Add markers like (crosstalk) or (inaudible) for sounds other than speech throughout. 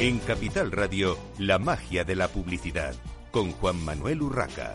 En Capital Radio, la magia de la publicidad, con Juan Manuel Urraca.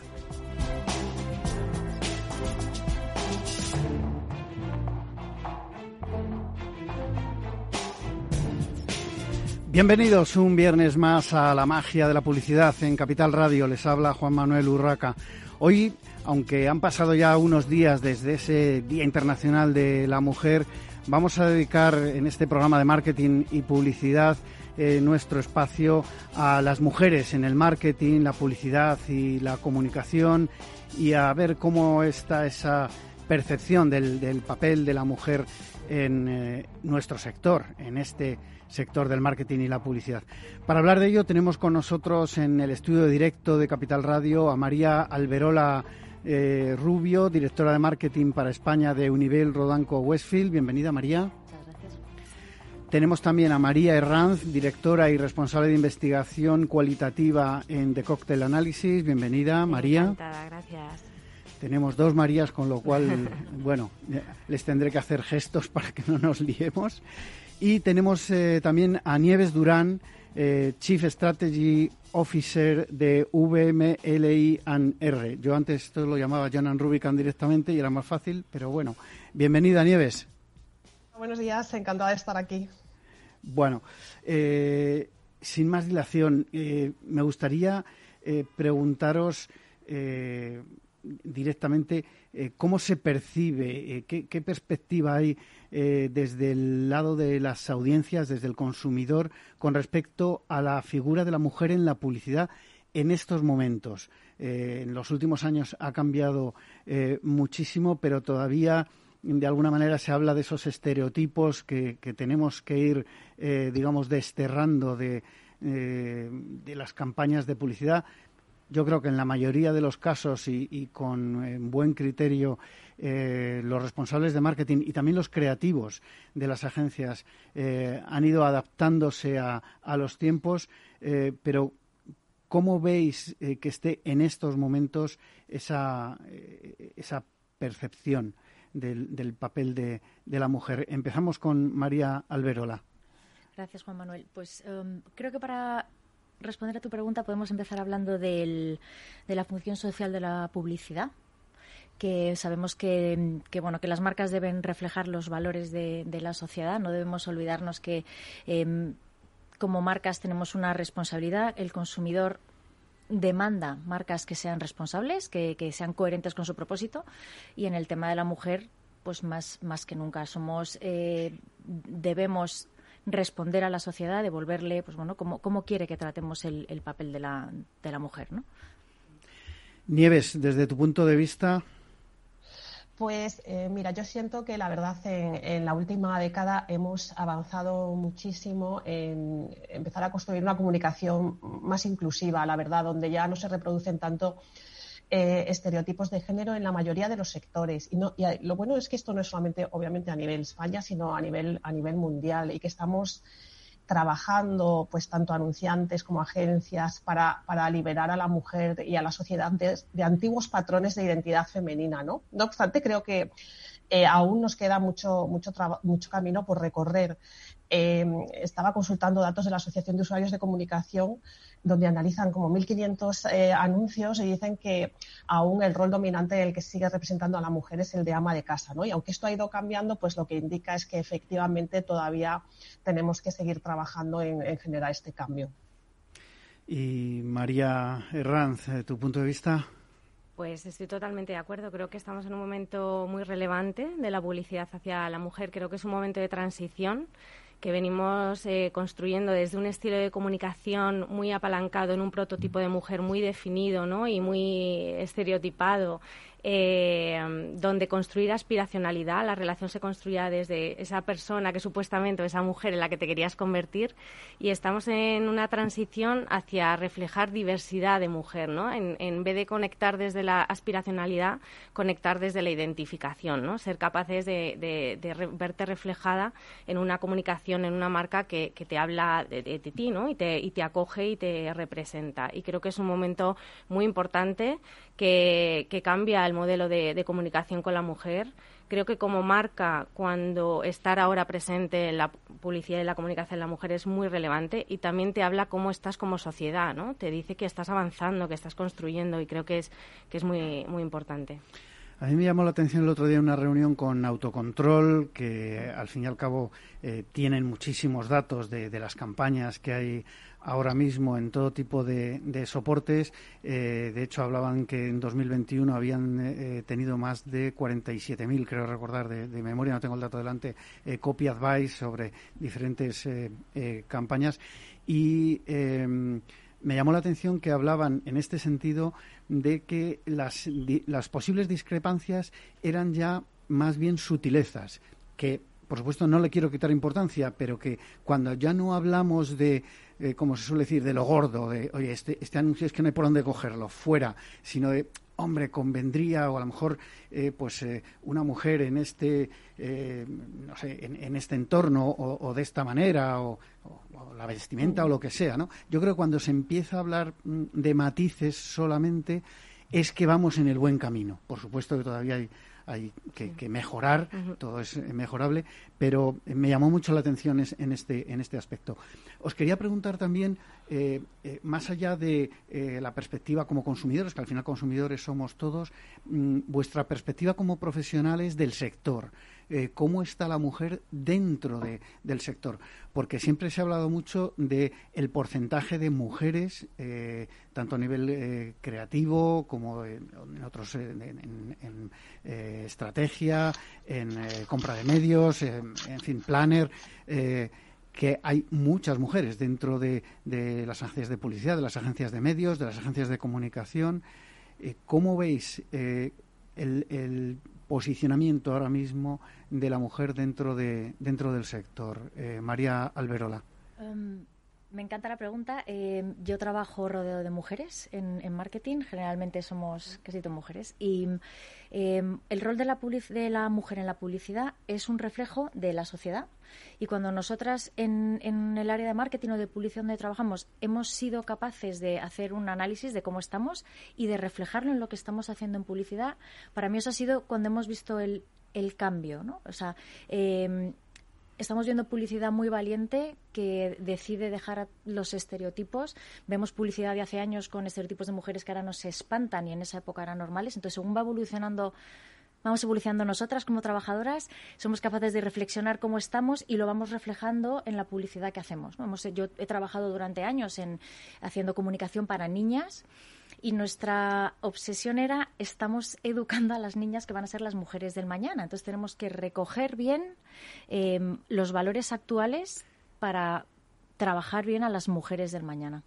Bienvenidos un viernes más a la magia de la publicidad en Capital Radio. Les habla Juan Manuel Urraca. Hoy, aunque han pasado ya unos días desde ese Día Internacional de la Mujer, vamos a dedicar en este programa de marketing y publicidad eh, nuestro espacio a las mujeres en el marketing, la publicidad y la comunicación y a ver cómo está esa percepción del, papel de la mujer en eh, nuestro sector, en este sector del marketing y la publicidad. Para hablar de ello tenemos con nosotros en el estudio directo de Capital Radio a María Alberola eh, Rubio, directora de marketing para España de Univel Rodanco Westfield. Bienvenida María. Tenemos también a María Herranz, directora y responsable de investigación cualitativa en The Cocktail Analysis. Bienvenida, María. Encantada, gracias. Tenemos dos Marías, con lo cual, (laughs) bueno, les tendré que hacer gestos (laughs) para que no nos liemos. Y tenemos eh, también a Nieves Durán, eh, Chief Strategy Officer de VMLI&R. Yo antes esto lo llamaba Jonan Rubicon directamente y era más fácil, pero bueno. Bienvenida, Nieves. Buenos días, encantada de estar aquí. Bueno, eh, sin más dilación, me gustaría preguntaros directamente cómo se percibe, qué, perspectiva hay eh, desde el lado de las audiencias, desde el consumidor, con respecto a la figura de la mujer en la publicidad en estos momentos. Eh, en los últimos años ha cambiado eh, muchísimo, pero todavía de alguna manera se habla de esos estereotipos que, tenemos que ir, digamos, desterrando de, de las campañas de publicidad. Yo creo que en la mayoría de los casos y, con eh, buen criterio eh, los responsables de marketing y también los creativos de las agencias eh, han ido adaptándose a, los tiempos, pero ¿cómo veis que esté en estos momentos esa percepción del, papel de, la mujer? Empezamos con María Alberola. Gracias, Juan Manuel. Pues em, creo que para responder a tu pregunta, podemos empezar hablando de la función social de la publicidad que sabemos que, bueno que las marcas deben reflejar los valores de, la sociedad no debemos olvidarnos que em, como marcas tenemos una responsabilidad el consumidor demanda marcas que sean responsables que, sean coherentes con su propósito y en el tema de la mujer pues más más que nunca somos eh, debemos responder a la sociedad, devolverle, pues bueno, cómo, cómo quiere que tratemos el, el papel de la, de la mujer, ¿no? Nieves, desde tu punto de vista. Pues eh, mira, yo siento que la verdad en, la última década hemos avanzado muchísimo en empezar a construir una comunicación más inclusiva, la verdad, donde ya no se reproducen tanto eh, estereotipos de género en la mayoría de los sectores. Y, no, y lo bueno es que esto no es solamente, obviamente, a nivel España, sino a nivel, a nivel mundial y que estamos trabajando, pues tanto anunciantes como agencias, para, para liberar a la mujer y a la sociedad de, antiguos patrones de identidad femenina, ¿no? No obstante, creo que eh, aún nos queda mucho, mucho, mucho camino por recorrer. Eh, estaba consultando datos de la Asociación de Usuarios de Comunicación donde analizan como 1.500 eh, anuncios y dicen que aún el rol dominante el que sigue representando a la mujer es el de ama de casa, ¿no? Y aunque esto ha ido cambiando, pues lo que indica es que efectivamente todavía tenemos que seguir trabajando en, generar este cambio. Y María Herranz, ¿tu punto de vista? Pues estoy totalmente de acuerdo. Creo que estamos en un momento muy relevante de la publicidad hacia la mujer. Creo que es un momento de transición que venimos eh, construyendo desde un estilo de comunicación muy apalancado en un prototipo de mujer muy definido ¿no? y muy estereotipado eh, donde construir aspiracionalidad, la relación se construía desde esa persona que supuestamente, esa mujer en la que te querías convertir, y estamos en una transición hacia reflejar diversidad de mujer, ¿no? En, vez de conectar desde la aspiracionalidad, conectar desde la identificación, ¿no? Ser capaces de, verte reflejada en una comunicación, en una marca que, te habla de, ti, ¿no? Y te, y te acoge y te representa. Y creo que es un momento muy importante que, que cambia el modelo de, comunicación con la mujer. Creo que como marca, cuando estar ahora presente en la publicidad y la comunicación de la mujer es muy relevante y también te habla cómo estás como sociedad, ¿no? Te dice que estás avanzando, que estás construyendo y creo que es, que es muy, muy importante. A mí me llamó la atención el otro día una reunión con Autocontrol, que al fin y al cabo eh, tienen muchísimos datos de, las campañas que hay ahora mismo en todo tipo de, soportes. Eh, de hecho, hablaban que en 2021 habían eh, tenido más de 47.000, creo recordar, de, memoria, no tengo el dato delante, copy advice sobre diferentes campañas. Y me llamó la atención que hablaban en este sentido de que las, las posibles discrepancias eran ya más bien sutilezas, que por supuesto no le quiero quitar importancia, pero que cuando ya no hablamos de, eh, como se suele decir, de lo gordo, de, oye, este, este anuncio es que no hay por dónde cogerlo, fuera, sino de, hombre, convendría, o a lo mejor, eh, pues, eh, una mujer en este, no sé, en, este entorno, o, de esta manera, o, la vestimenta, o lo que sea, ¿no? Yo creo que cuando se empieza a hablar mm, de matices solamente, es que vamos en el buen camino. Por supuesto que todavía hay hay que, mejorar, todo es mejorable, pero me llamó mucho la atención en este, en este aspecto. Os quería preguntar también, eh, eh, más allá de eh, la perspectiva como consumidores, que al final consumidores somos todos, mm, vuestra perspectiva como profesionales del sector. Eh, cómo está la mujer dentro de, del sector, porque siempre se ha hablado mucho de porcentaje de mujeres, tanto a nivel creativo como en, otros, en, estrategia, en compra de medios, en fin, planner que hay muchas mujeres dentro de, las agencias de publicidad, de las agencias de medios, de las agencias de comunicación. ¿Cómo veis el, posicionamiento ahora mismo de la mujer dentro, de, dentro del sector? Eh, María Alberola. Em, me encanta la pregunta. Em, yo trabajo rodeado de mujeres en, marketing. Generalmente somos casi todas mujeres. Y em, el rol de la, mujer en la publicidad es un reflejo de la sociedad. Y cuando nosotras en, el área de marketing o de publicidad donde trabajamos hemos sido capaces de hacer un análisis de cómo estamos y de reflejarlo en lo que estamos haciendo en publicidad, para mí eso ha sido cuando hemos visto el, cambio. ¿no? O sea, estamos viendo publicidad muy valiente que decide dejar los estereotipos. Vemos publicidad de hace años con estereotipos de mujeres que ahora nos espantan y en esa época eran normales. Entonces, según va evolucionando vamos evolucionando nosotras como trabajadoras, somos capaces de reflexionar cómo estamos y lo vamos reflejando en la publicidad que hacemos. yo he trabajado durante años en haciendo comunicación para niñas y nuestra obsesión era estamos educando a las niñas que van a ser las mujeres del mañana. Entonces tenemos que recoger bien em, los valores actuales para trabajar bien a las mujeres del mañana.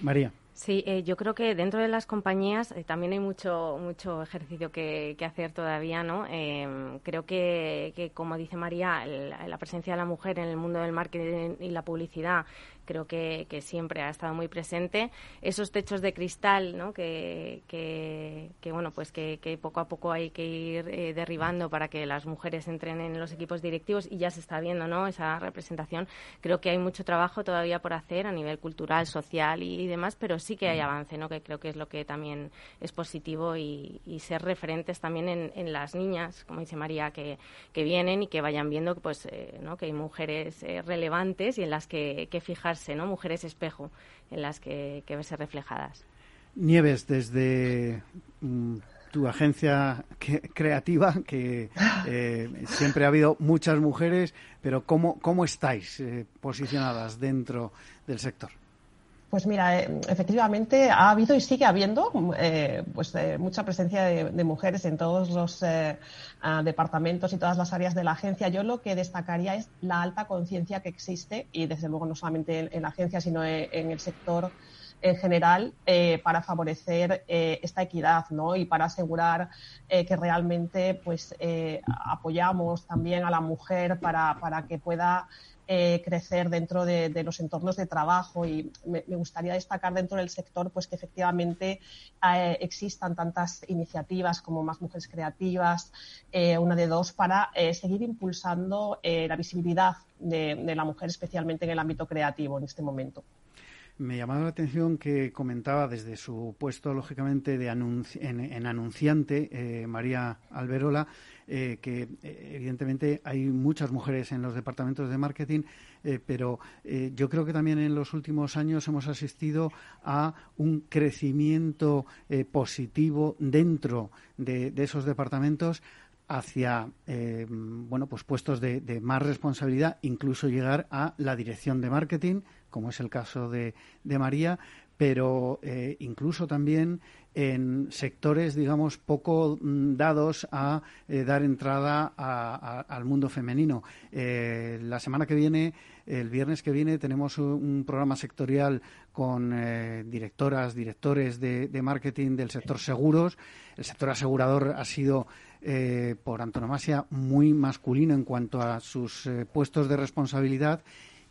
María. Sí, eh, yo creo que dentro de las compañías eh, también hay mucho mucho ejercicio que, hacer todavía, ¿no? Em, creo que, como dice María, la presencia de la mujer en el mundo del marketing y la publicidad creo que, siempre ha estado muy presente. Esos techos de cristal, ¿no? que, que, bueno, pues que, poco a poco hay que ir eh, derribando para que las mujeres entren en los equipos directivos y ya se está viendo ¿no? esa representación. Creo que hay mucho trabajo todavía por hacer a nivel cultural, social y, demás, pero sí que hay avance, ¿no? que creo que es lo que también es positivo y, ser referentes también en, las niñas, como dice María, que, vienen y que vayan viendo pues, eh, ¿no? que hay mujeres eh, relevantes y en las que, que fijar ¿no? Mujeres espejo en las que, que verse reflejadas. Nieves, desde mm, tu agencia creativa, que (laughs) eh, siempre ha habido muchas mujeres, pero ¿cómo, cómo estáis eh, posicionadas dentro del sector? Pues mira, eh, efectivamente ha habido y sigue habiendo eh, pues, eh, mucha presencia de, mujeres en todos los departamentos y todas las áreas de la agencia. Yo lo que destacaría es la alta conciencia que existe y desde luego no solamente en, la agencia sino en, el sector en general para favorecer esta equidad ¿no? y para asegurar que realmente pues apoyamos también a la mujer para, para que pueda eh, crecer dentro de, los entornos de trabajo y me, gustaría destacar dentro del sector pues que efectivamente eh, existan tantas iniciativas como más mujeres creativas, eh, una de dos, para seguir impulsando la visibilidad de, la mujer, especialmente en el ámbito creativo en este momento. Me llamaba la atención que comentaba desde su puesto, lógicamente, de en, anunciante, eh, María Alberola, eh, que eh, evidentemente hay muchas mujeres en los departamentos de marketing, pero yo creo que también en los últimos años hemos asistido a un crecimiento positivo dentro de, esos departamentos hacia bueno pues puestos de, de, más responsabilidad, incluso llegar a la dirección de marketing, como es el caso de, María, pero eh, incluso también en sectores, digamos, poco mm, dados a eh, dar entrada al mundo femenino. Eh, la semana que viene, el viernes que viene, tenemos un, programa sectorial con directoras, directores de, marketing del sector seguros. El sector asegurador ha sido por antonomasia muy masculino en cuanto a sus puestos de responsabilidad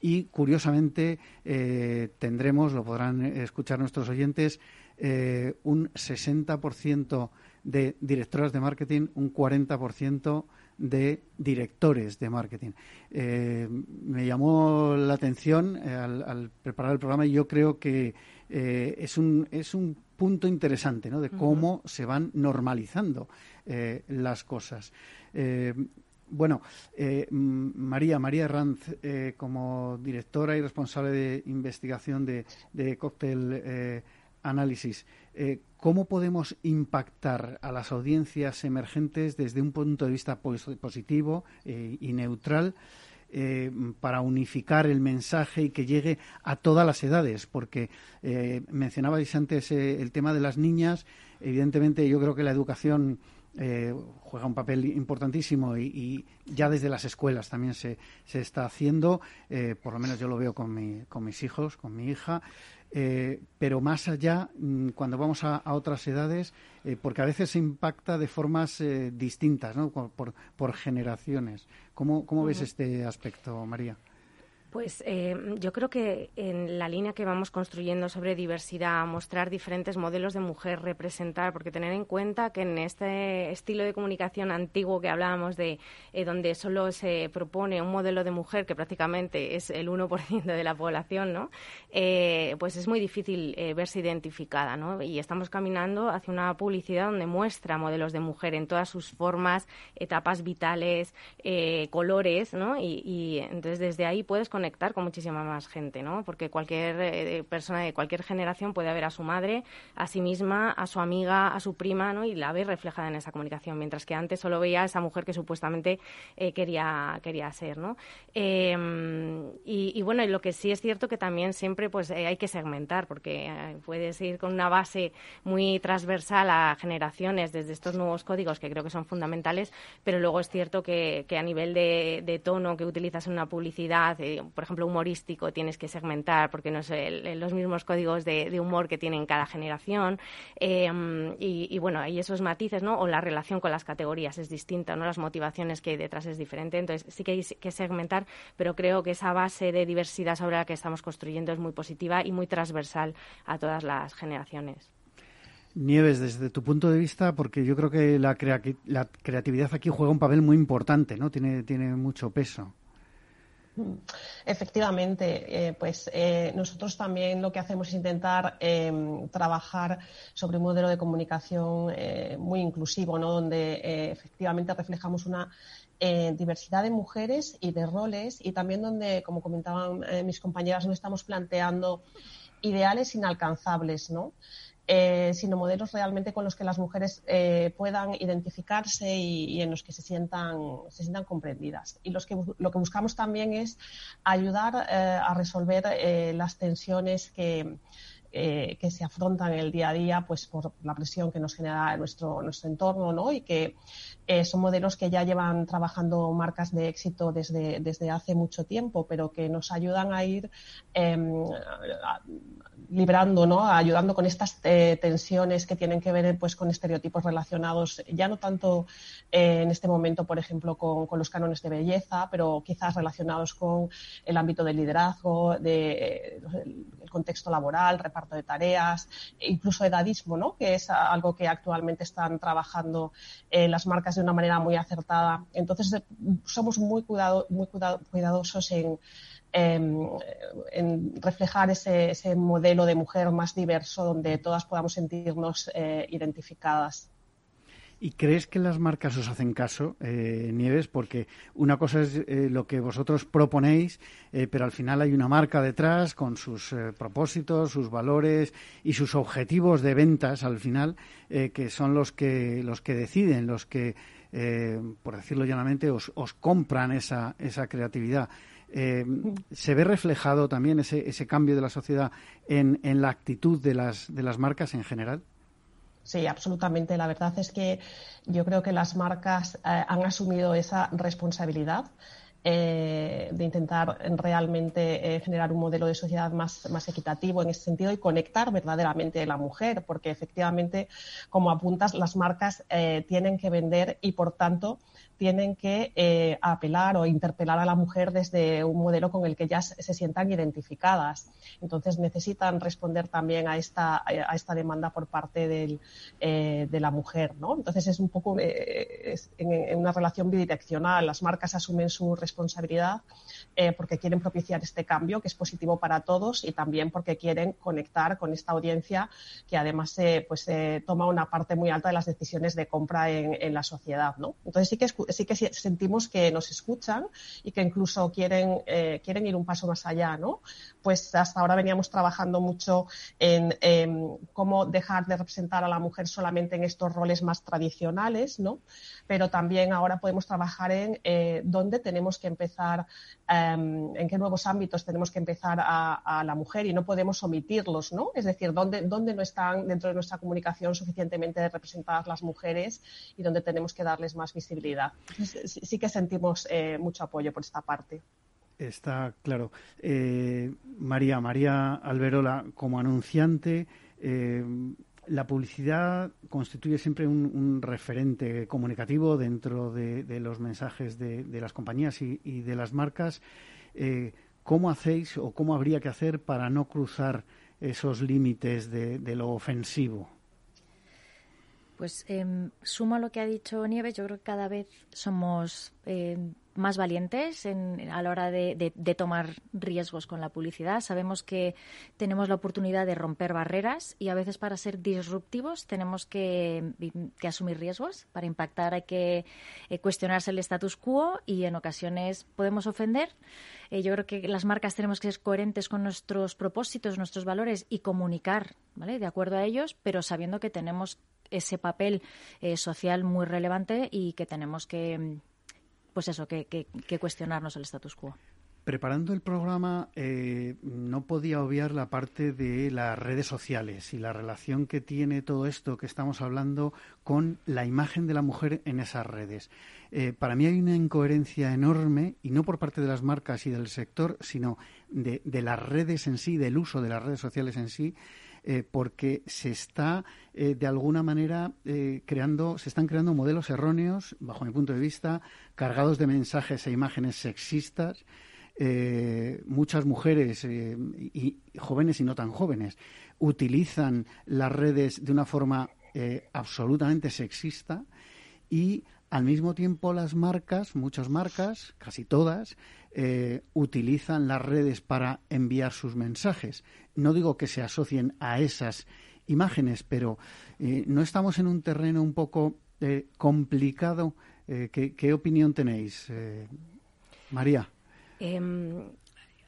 y curiosamente eh, tendremos, lo podrán escuchar nuestros oyentes, eh, un 60% de directoras de marketing, un 40% de directores de marketing. Eh, me llamó la atención al, preparar el programa y yo creo que es, un, es un punto interesante ¿no? de cómo se van normalizando las cosas. Bueno, eh, María, María Ranz, eh, como directora y responsable de investigación de, de Cocktail eh, Análisis, ¿cómo podemos impactar a las audiencias emergentes desde un punto de vista positivo y neutral? Para unificar el mensaje y que llegue a todas las edades, porque mencionabais antes el tema de las niñas. Evidentemente, yo creo que la educación eh, juega un papel importantísimo y, ya desde las escuelas también se, se está haciendo, eh, por lo menos yo lo veo con, mi, con mis hijos, con mi hija, eh, pero más allá, mm, cuando vamos a, otras edades, porque a veces se impacta de formas distintas, ¿no? por, por, generaciones. ¿Cómo, cómo ves este aspecto, María? Pues eh, yo creo que en la línea que vamos construyendo sobre diversidad, mostrar diferentes modelos de mujer, representar, porque tener en cuenta que en este estilo de comunicación antiguo que hablábamos de eh, donde solo se propone un modelo de mujer que prácticamente es el 1% de la población, ¿no? Eh, pues es muy difícil verse identificada, ¿no? Y estamos caminando hacia una publicidad donde muestra modelos de mujer en todas sus formas, etapas vitales, colores, ¿no? Y, y entonces desde ahí puedes conectar con muchísima más gente, ¿no? Porque cualquier eh, persona de cualquier generación puede ver a su madre, a sí misma, a su amiga, a su prima, ¿no? Y la ve reflejada en esa comunicación, mientras que antes solo veía a esa mujer que supuestamente eh, quería, quería ser, ¿no? Em, y, bueno, lo que sí es cierto que también siempre pues eh, hay que segmentar, porque puedes ir con una base muy transversal a generaciones desde estos nuevos códigos que creo que son fundamentales, pero luego es cierto que, a nivel de tono que utilizas en una publicidad, por ejemplo, humorístico, tienes que segmentar porque no es los mismos códigos de, humor que tienen cada generación. Em, y, bueno, hay esos matices, ¿no? O la relación con las categorías es distinta, ¿no? Las motivaciones que hay detrás es diferente. Entonces, sí que hay que segmentar, pero creo que esa base de diversidad sobre la que estamos construyendo es muy positiva y muy transversal a todas las generaciones. Nieves, desde tu punto de vista, porque yo creo que la, la creatividad aquí juega un papel muy importante, ¿no? Tiene, tiene mucho peso. Efectivamente, eh, pues eh, nosotros también lo que hacemos es intentar em, trabajar sobre un modelo de comunicación eh, muy inclusivo, ¿no? donde efectivamente reflejamos una diversidad de mujeres y de roles y también donde, como comentaban mis compañeras, no estamos planteando ideales inalcanzables, ¿no? Eh, sino modelos realmente con los que las mujeres eh, puedan identificarse y, en los que se sientan, se sientan comprendidas. Y los que, lo que buscamos también es ayudar eh, a resolver las tensiones que, que se afrontan en el día a día pues por la presión que nos genera nuestro, nuestro entorno ¿no? y que son modelos que ya llevan trabajando marcas de éxito desde, desde hace mucho tiempo pero que nos ayudan a ir em, librando, ¿no? ayudando con estas eh, tensiones que tienen que ver pues, con estereotipos relacionados, ya no tanto eh, en este momento, por ejemplo, con, los cánones de belleza, pero quizás relacionados con el ámbito del liderazgo, de, contexto laboral, reparto de tareas, e incluso edadismo, ¿no? que es algo que actualmente están trabajando las marcas de una manera muy acertada. Entonces, somos muy, cuidado, muy cuidadosos en, en reflejar ese, ese, modelo de mujer más diverso donde todas podamos sentirnos eh, identificadas. ¿Y crees que las marcas os hacen caso, eh, Nieves? Porque una cosa es eh, lo que vosotros proponéis, pero al final hay una marca detrás con sus propósitos, sus valores y sus objetivos de ventas al final, que son los que, los que deciden, los que, por decirlo llanamente, os, os compran esa, esa creatividad. Eh, ¿Se ve reflejado también ese, ese cambio de la sociedad en, en, la actitud de las, de las marcas en general? Sí, absolutamente. La verdad es que yo creo que las marcas eh, han asumido esa responsabilidad. Eh, de intentar realmente generar un modelo de sociedad más, más, equitativo en ese sentido y conectar verdaderamente a la mujer, porque efectivamente, como apuntas, las marcas tienen que vender y, por tanto, tienen que eh, apelar o interpelar a la mujer desde un modelo con el que ya se sientan identificadas. Entonces necesitan responder también a esta, a esta demanda por parte del, eh, de la mujer. ¿no? Entonces es un poco eh, en, una relación bidireccional. Las marcas asumen su responsabilidad porque quieren propiciar este cambio que es positivo para todos y también porque quieren conectar con esta audiencia que además pues, toma una parte muy alta de las decisiones de compra en, en la sociedad. ¿no? Entonces sí que es sí que sentimos que nos escuchan y que incluso quieren, eh, quieren ir un paso más allá, ¿no? Pues hasta ahora veníamos trabajando mucho en, cómo dejar de representar a la mujer solamente en estos roles más tradicionales, ¿no? Pero también ahora podemos trabajar en eh, dónde tenemos que empezar, em, en qué nuevos ámbitos tenemos que empezar a, a, la mujer y no podemos omitirlos, ¿no? Es decir, dónde, dónde no están dentro de nuestra comunicación suficientemente representadas las mujeres y dónde tenemos que darles más visibilidad sí, que sentimos eh, mucho apoyo por esta parte. Está claro. Eh, María, María Alberola, como anunciante, la publicidad constituye siempre un, referente comunicativo dentro de, los mensajes de, las compañías y, de las marcas. ¿Cómo hacéis o cómo habría que hacer para no cruzar esos límites de lo ofensivo? Pues eh, sumo a lo que ha dicho Nieves, yo creo que cada vez somos eh, más valientes a la hora de, tomar riesgos con la publicidad. Sabemos que tenemos la oportunidad de romper barreras y a veces para ser disruptivos tenemos que, asumir riesgos. Para impactar hay que eh, cuestionarse el status quo y en ocasiones podemos ofender. Eh, yo creo que las marcas tenemos que ser coherentes con nuestros propósitos, nuestros valores y comunicar ¿vale? de acuerdo a ellos, pero sabiendo que tenemos ese papel eh, social muy relevante y que tenemos que, pues eso, que, cuestionarnos el status quo. Preparando el programa eh, no podía obviar la parte de las redes sociales y la relación que tiene todo esto que estamos hablando con la imagen de la mujer en esas redes. Eh, para mí hay una incoherencia enorme, y no por parte de las marcas y del sector, sino de las redes en sí, del uso de las redes sociales en sí, eh, porque se está eh, de alguna manera eh, creando, se están creando modelos erróneos, bajo mi punto de vista, cargados de mensajes e imágenes sexistas. muchas mujeres y jóvenes y no tan jóvenes utilizan las redes de una forma absolutamente sexista y al mismo tiempo las marcas, muchas marcas, casi todas, eh, utilizan las redes para enviar sus mensajes. No digo que se asocien a esas imágenes, pero eh, ¿no estamos en un terreno un poco eh, complicado? ¿qué, opinión tenéis, María? Em,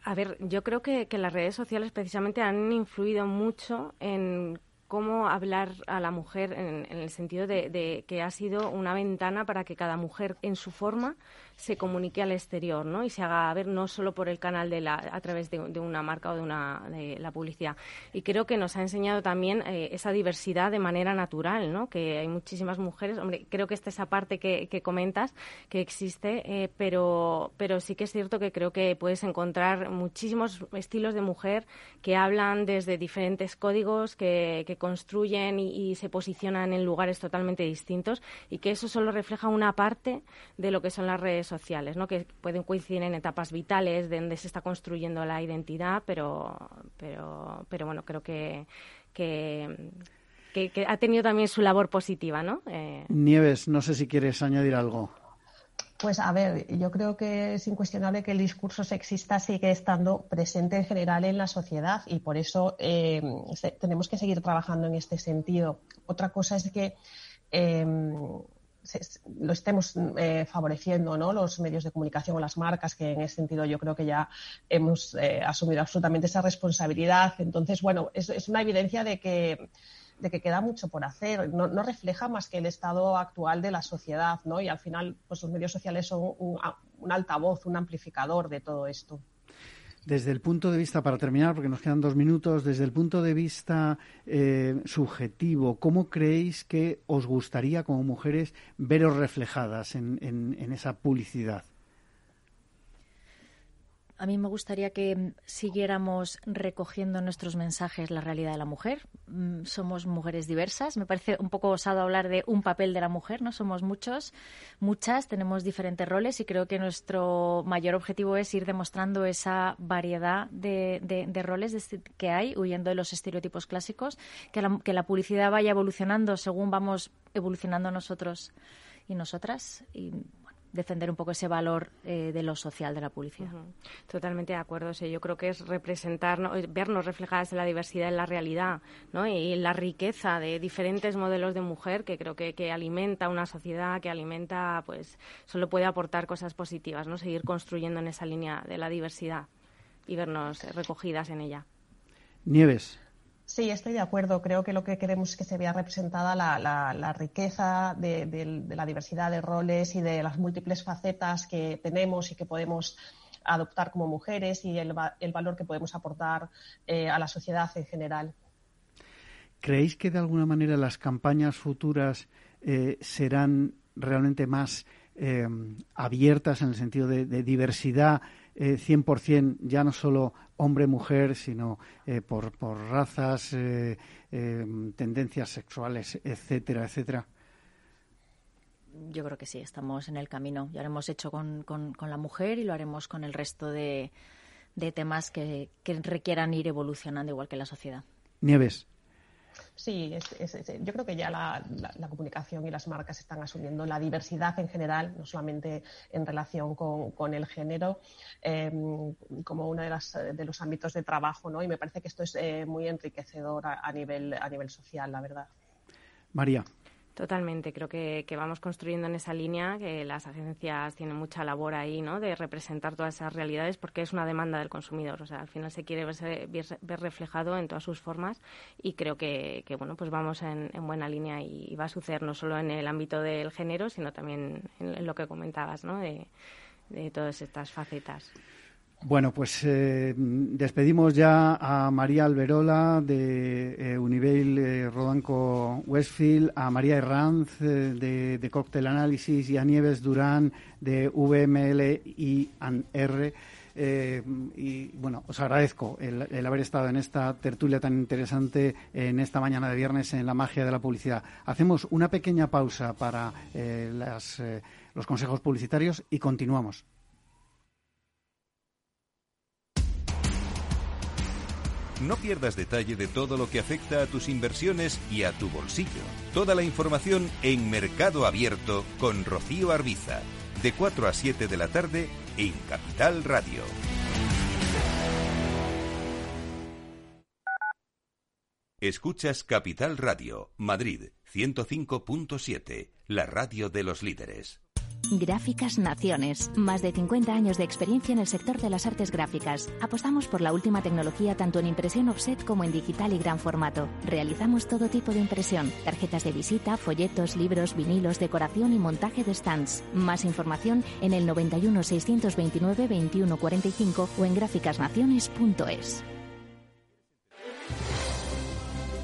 a ver, yo creo que, que, las redes sociales precisamente han influido mucho en cómo hablar a la mujer en, el sentido de, que ha sido una ventana para que cada mujer en su forma se comunique al exterior ¿no? y se haga ver no solo por el canal de la, a través de, una marca o de, una, de la publicidad. Y creo que nos ha enseñado también eh, esa diversidad de manera natural, ¿no? que hay muchísimas mujeres. Hombre, creo que esta esa parte que, comentas que existe, eh, pero, pero sí que es cierto que creo que puedes encontrar muchísimos estilos de mujer que hablan desde diferentes códigos, que, que construyen y, se posicionan en lugares totalmente distintos y que eso solo refleja una parte de lo que son las redes sociales, ¿no? que pueden coincidir en etapas vitales de donde se está construyendo la identidad, pero, pero, pero bueno, creo que, que, ha tenido también su labor positiva. ¿no? Eh, Nieves, no sé si quieres añadir algo. Pues a ver, yo creo que es incuestionable que el discurso sexista sigue estando presente en general en la sociedad y por eso eh, tenemos que seguir trabajando en este sentido. Otra cosa es que em, lo estemos eh, favoreciendo, ¿no? Los medios de comunicación o las marcas, que en ese sentido yo creo que ya hemos eh, asumido absolutamente esa responsabilidad. Entonces, bueno, es una evidencia de que de que queda mucho por hacer. No, refleja más que el estado actual de la sociedad, ¿no? Y al final, pues los medios sociales son un, altavoz, un amplificador de todo esto. Desde el punto de vista, para terminar, porque nos quedan dos minutos, desde el punto de vista eh, subjetivo, ¿cómo creéis que os gustaría como mujeres veros reflejadas en esa publicidad? A mí me gustaría que siguiéramos recogiendo nuestros mensajes la realidad de la mujer. Mm, somos mujeres diversas. Me parece un poco osado hablar de un papel de la mujer, ¿no? Somos muchos, muchas, tenemos diferentes roles y creo que nuestro mayor objetivo es ir demostrando esa variedad de, roles que hay, huyendo de los estereotipos clásicos, que la, que la publicidad vaya evolucionando según vamos evolucionando nosotros y nosotras. Defender un poco ese valor eh, de lo social de la publicidad. Totalmente de acuerdo. yo creo que es representar, vernos reflejadas en la diversidad, en la realidad ¿no? y en la riqueza de diferentes modelos de mujer que creo que, que, alimenta una sociedad, que alimenta, pues solo puede aportar cosas positivas, ¿no? seguir construyendo en esa línea de la diversidad y vernos recogidas en ella. Nieves. Sí, estoy de acuerdo. Creo que lo que queremos es que se vea representada la, riqueza de, la diversidad de roles y de las múltiples facetas que tenemos y que podemos adoptar como mujeres y el, valor que podemos aportar eh, a la sociedad en general. ¿Creéis que de alguna manera las campañas futuras eh, serán realmente más eh, abiertas en el sentido de diversidad? Eh, 100% ya no solo hombre-mujer, sino eh, por, por, razas, eh, em, tendencias sexuales, etcétera, etcétera? Yo creo que sí, estamos en el camino. Ya lo hemos hecho con, con, la mujer y lo haremos con el resto de, de temas que, que requieran ir evolucionando igual que la sociedad. Nieves. Sí, yo creo que ya la, comunicación y las marcas están asumiendo la diversidad en general, no solamente en relación con, el género, em, como uno de, de, los ámbitos de trabajo, ¿no? Y me parece que esto es eh, muy enriquecedor a, nivel, a nivel social, la verdad. María. Totalmente, creo que, vamos construyendo en esa línea, que las agencias tienen mucha labor ahí, ¿no? De representar todas esas realidades porque es una demanda del consumidor, o sea, al final se quiere ver reflejado en todas sus formas y creo que, bueno, pues vamos en, buena línea y, va a suceder no solo en el ámbito del género, sino también en, lo que comentabas, ¿no? de todas estas facetas. Bueno, pues eh, despedimos ya a María Alberola de eh, eh, Rodanco Westfield, a María Herranz de, de Cóctel Análisis y a Nieves Durán de VML y ANR. y bueno, os agradezco el, haber estado en esta tertulia tan interesante en esta mañana de viernes en la magia de la publicidad. Hacemos una pequeña pausa para los consejos publicitarios y continuamos. No pierdas detalle de todo lo que afecta a tus inversiones y a tu bolsillo. Toda la información en Mercado Abierto con Rocío Arbiza, de 4 a 7 de la tarde en Capital Radio. Escuchas Capital Radio, Madrid 105.7, la radio de los líderes. Gráficas Naciones. Más de 50 años de experiencia en el sector de las artes gráficas. Apostamos por la última tecnología tanto en impresión offset como en digital y gran formato. Realizamos todo tipo de impresión. Tarjetas de visita, folletos, libros, vinilos, decoración y montaje de stands. Más información en el 91 629 2145 o en gráficasnaciones.es.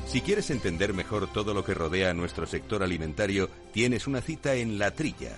Si quieres entender mejor todo lo que rodea a nuestro sector alimentario, tienes una cita en La Trilla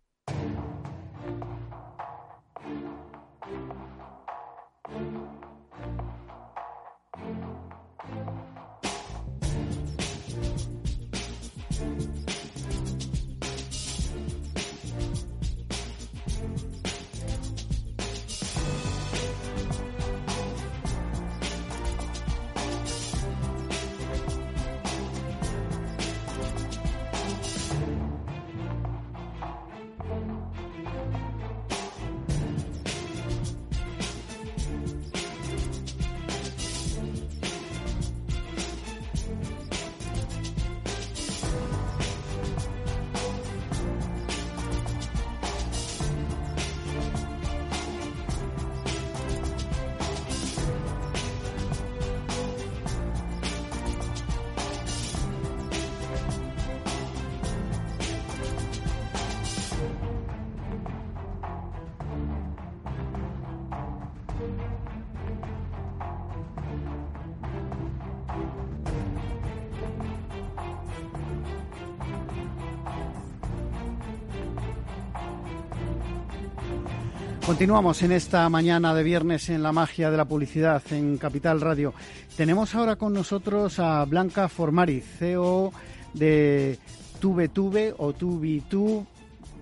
Continuamos en esta mañana de viernes en la magia de la publicidad en Capital Radio. Tenemos ahora con nosotros a Blanca Formari, CEO de TubeTube o TubiTube,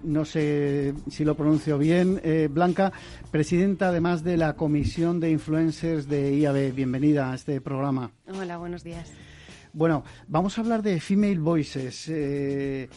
no sé si lo pronuncio bien, eh, Blanca, presidenta además de la Comisión de Influencers de IAB. Bienvenida a este programa. Hola, buenos días. Bueno, vamos a hablar de Female Voices. Eh,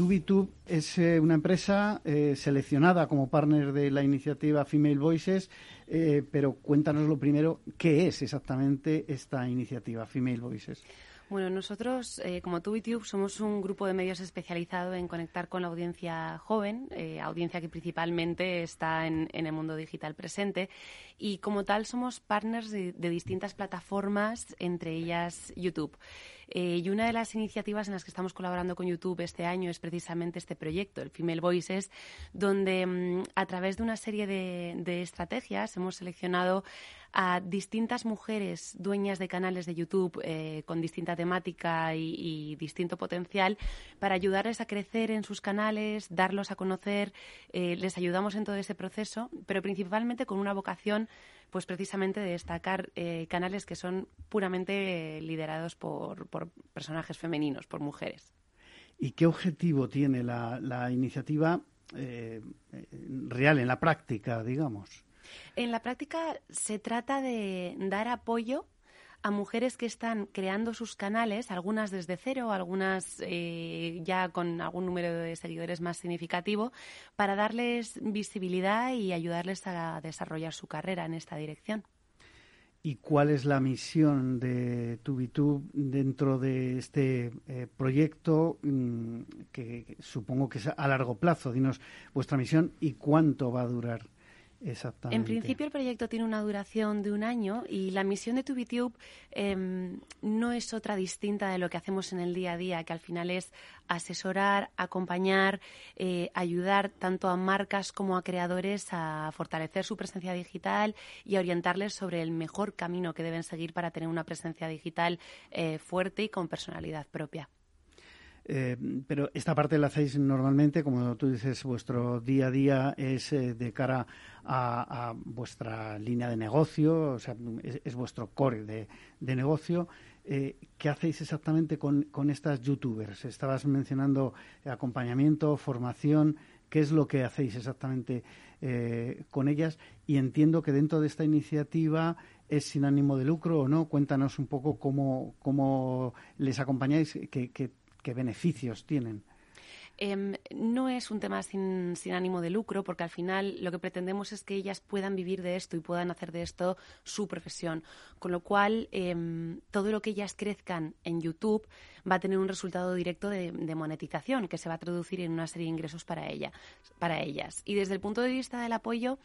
TubiTube es eh, una empresa eh, seleccionada como partner de la iniciativa Female Voices, eh, pero cuéntanos lo primero, ¿qué es exactamente esta iniciativa Female Voices? Bueno, nosotros, eh, como TubiTube, somos un grupo de medios especializado en conectar con la audiencia joven, eh, audiencia que principalmente está en, el mundo digital presente. Y como tal, somos partners de, distintas plataformas, entre ellas YouTube. Eh, y una de las iniciativas en las que estamos colaborando con YouTube este año es precisamente este proyecto, el Female Voices, donde mm, a través de una serie de estrategias hemos seleccionado a distintas mujeres dueñas de canales de YouTube eh, con distinta temática y, distinto potencial para ayudarles a crecer en sus canales, darlos a conocer. Eh, les ayudamos en todo ese proceso, pero principalmente con una vocación pues precisamente de destacar eh, canales que son puramente liderados por, personajes femeninos, por mujeres. ¿Y qué objetivo tiene la, la iniciativa real, en la práctica, digamos? En la práctica se trata de dar apoyo a mujeres que están creando sus canales, algunas desde cero, algunas eh, ya con algún número de seguidores más significativo, para darles visibilidad y ayudarles a desarrollar su carrera en esta dirección. ¿Y cuál es la misión de TubiTube dentro de este eh, proyecto mm, que supongo que es a largo plazo? Dinos vuestra misión y cuánto va a durar. En principio el proyecto tiene una duración de un año y la misión de TubiTube em, no es otra distinta de lo que hacemos en el día a día, que al final es asesorar, acompañar, eh, ayudar tanto a marcas como a creadores a fortalecer su presencia digital y a orientarles sobre el mejor camino que deben seguir para tener una presencia digital eh, fuerte y con personalidad propia. Eh, pero esta parte la hacéis normalmente, como tú dices, vuestro día a día es eh, de cara a, vuestra línea de negocio, o sea, es, vuestro core de, negocio. eh, ¿qué hacéis exactamente con, estas youtubers? Estabas mencionando acompañamiento, formación, ¿qué es lo que hacéis exactamente eh, con ellas? Y entiendo que dentro de esta iniciativa es sin ánimo de lucro o no. Cuéntanos un poco cómo, cómo les acompañáis, qué beneficios tienen. Em, no es un tema sin, ánimo de lucro, porque al final lo que pretendemos es que ellas puedan vivir de esto y puedan hacer de esto su profesión. Con lo cual, em, todo lo que ellas crezcan en YouTube va a tener un resultado directo de, monetización que se va a traducir en una serie de ingresos para, ella, para ellas. Y desde el punto de vista del apoyo,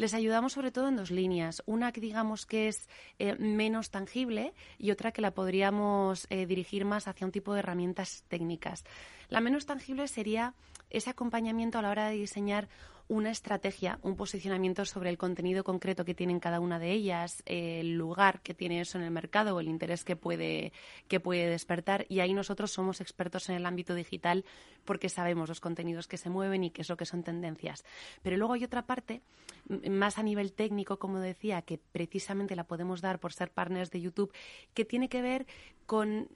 les ayudamos sobre todo en dos líneas. Una que digamos que es eh, menos tangible y otra que la podríamos eh, dirigir más hacia un tipo de herramientas técnicas. La menos tangible sería ese acompañamiento a la hora de diseñar una estrategia, un posicionamiento sobre el contenido concreto que tienen cada una de ellas, el lugar que tiene eso en el mercado o el interés que puede, que puede despertar. Y ahí nosotros somos expertos en el ámbito digital porque sabemos los contenidos que se mueven y qué es lo que son tendencias. Pero luego hay otra parte, más a nivel técnico, como decía, que precisamente la podemos dar por ser partners de YouTube, que tiene que ver con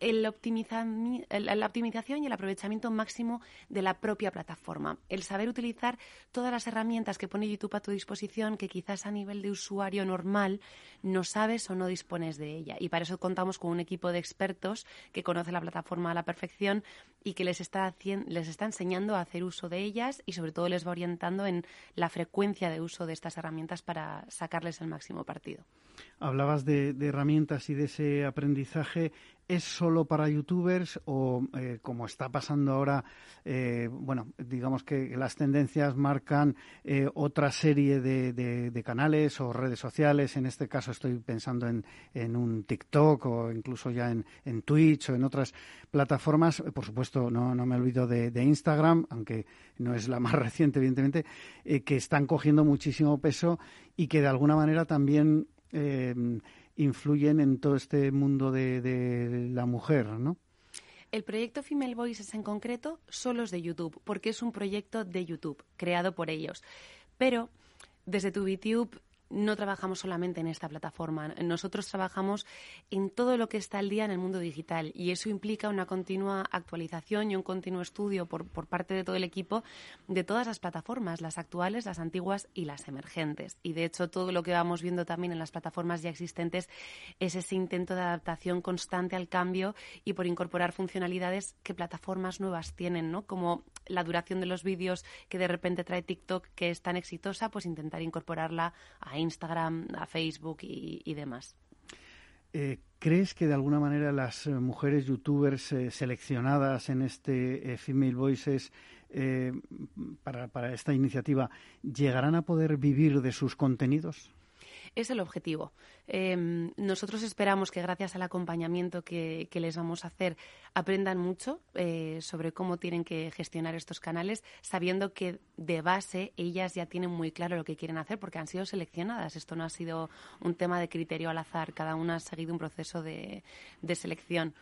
la optimización y el aprovechamiento máximo de la propia plataforma. El saber utilizar todas las herramientas que pone YouTube a tu disposición que quizás a nivel de usuario normal no sabes o no dispones de ella. Y para eso contamos con un equipo de expertos que conoce la plataforma a la perfección y que les está, les está enseñando a hacer uso de ellas y sobre todo les va orientando en la frecuencia de uso de estas herramientas para sacarles el máximo partido. Hablabas de, herramientas y de ese aprendizaje. ¿Es solo para youtubers o, eh, como está pasando ahora, eh, bueno, digamos que las tendencias marcan eh, otra serie de, canales o redes sociales? En este caso estoy pensando en, un TikTok o incluso ya en, en, Twitch o en otras plataformas. Por supuesto, no, no me olvido de, Instagram, aunque no es la más (laughs) reciente, evidentemente, que están cogiendo muchísimo peso y que de alguna manera también influyen en todo este mundo de, la mujer, ¿no? El proyecto Female Voices en concreto solo es de YouTube, porque es un proyecto de YouTube, creado por ellos. Pero desde TubiTube no trabajamos solamente en esta plataforma. Nosotros trabajamos en todo lo que está al día en el mundo digital y eso implica una continua actualización y un continuo estudio por, parte de todo el equipo de todas las plataformas, las actuales, las antiguas y las emergentes. Y de hecho todo lo que vamos viendo también en las plataformas ya existentes es ese intento de adaptación constante al cambio y por incorporar funcionalidades que plataformas nuevas tienen, ¿no? Como la duración de los vídeos que de repente trae TikTok que es tan exitosa, pues intentar incorporarla a Instagram, a Facebook y, demás. Eh, ¿Crees que de alguna manera las eh, mujeres youtubers eh, seleccionadas en este Female Voices para esta iniciativa llegarán a poder vivir de sus contenidos? Es el objetivo. Em, nosotros esperamos que gracias al acompañamiento que, les vamos a hacer aprendan mucho eh, sobre cómo tienen que gestionar estos canales, sabiendo que de base ellas ya tienen muy claro lo que quieren hacer porque han sido seleccionadas. Esto no ha sido un tema de criterio al azar, cada una ha seguido un proceso de selección.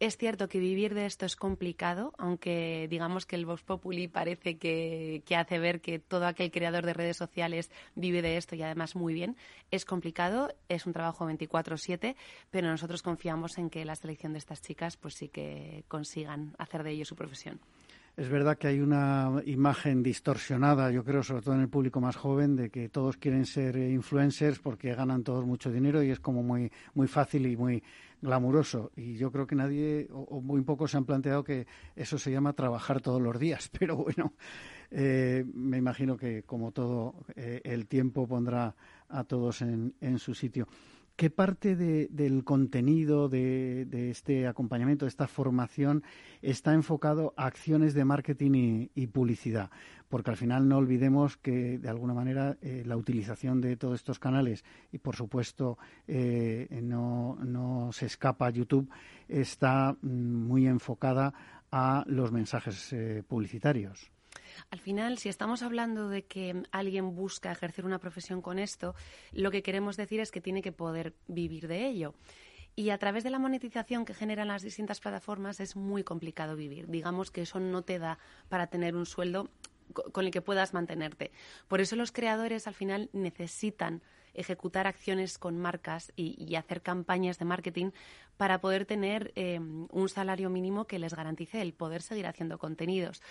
Es cierto que vivir de esto es complicado, aunque digamos que el Vox Populi parece que, hace ver que todo aquel creador de redes sociales vive de esto y además muy bien. Es complicado, es un trabajo 24/7, pero nosotros confiamos en que la selección de estas chicas pues sí que consigan hacer de ello su profesión. Es verdad que hay una imagen distorsionada, yo creo, sobre todo en el público más joven, de que todos quieren ser influencers porque ganan todos mucho dinero y es como muy, muy fácil y muy glamuroso. Y yo creo que nadie o, muy pocos se han planteado que eso se llama trabajar todos los días. (laughs) Pero bueno, eh, me imagino que como todo, eh, el tiempo pondrá a todos en, en su sitio. ¿Qué parte del contenido de, este acompañamiento, de esta formación, está enfocado a acciones de marketing y, publicidad? Porque al final no olvidemos que, de alguna manera, eh, la utilización de todos estos canales, y por supuesto eh, no, se escapa YouTube, está mm, muy enfocada a los mensajes eh, publicitarios. Al final, si estamos hablando de que alguien busca ejercer una profesión con esto, lo que queremos decir es que tiene que poder vivir de ello. Y a través de la monetización que generan las distintas plataformas es muy complicado vivir. Digamos que eso no te da para tener un sueldo con el que puedas mantenerte. Por eso los creadores al final necesitan ejecutar acciones con marcas y, hacer campañas de marketing para poder tener eh, un salario mínimo que les garantice el poder seguir haciendo contenidos.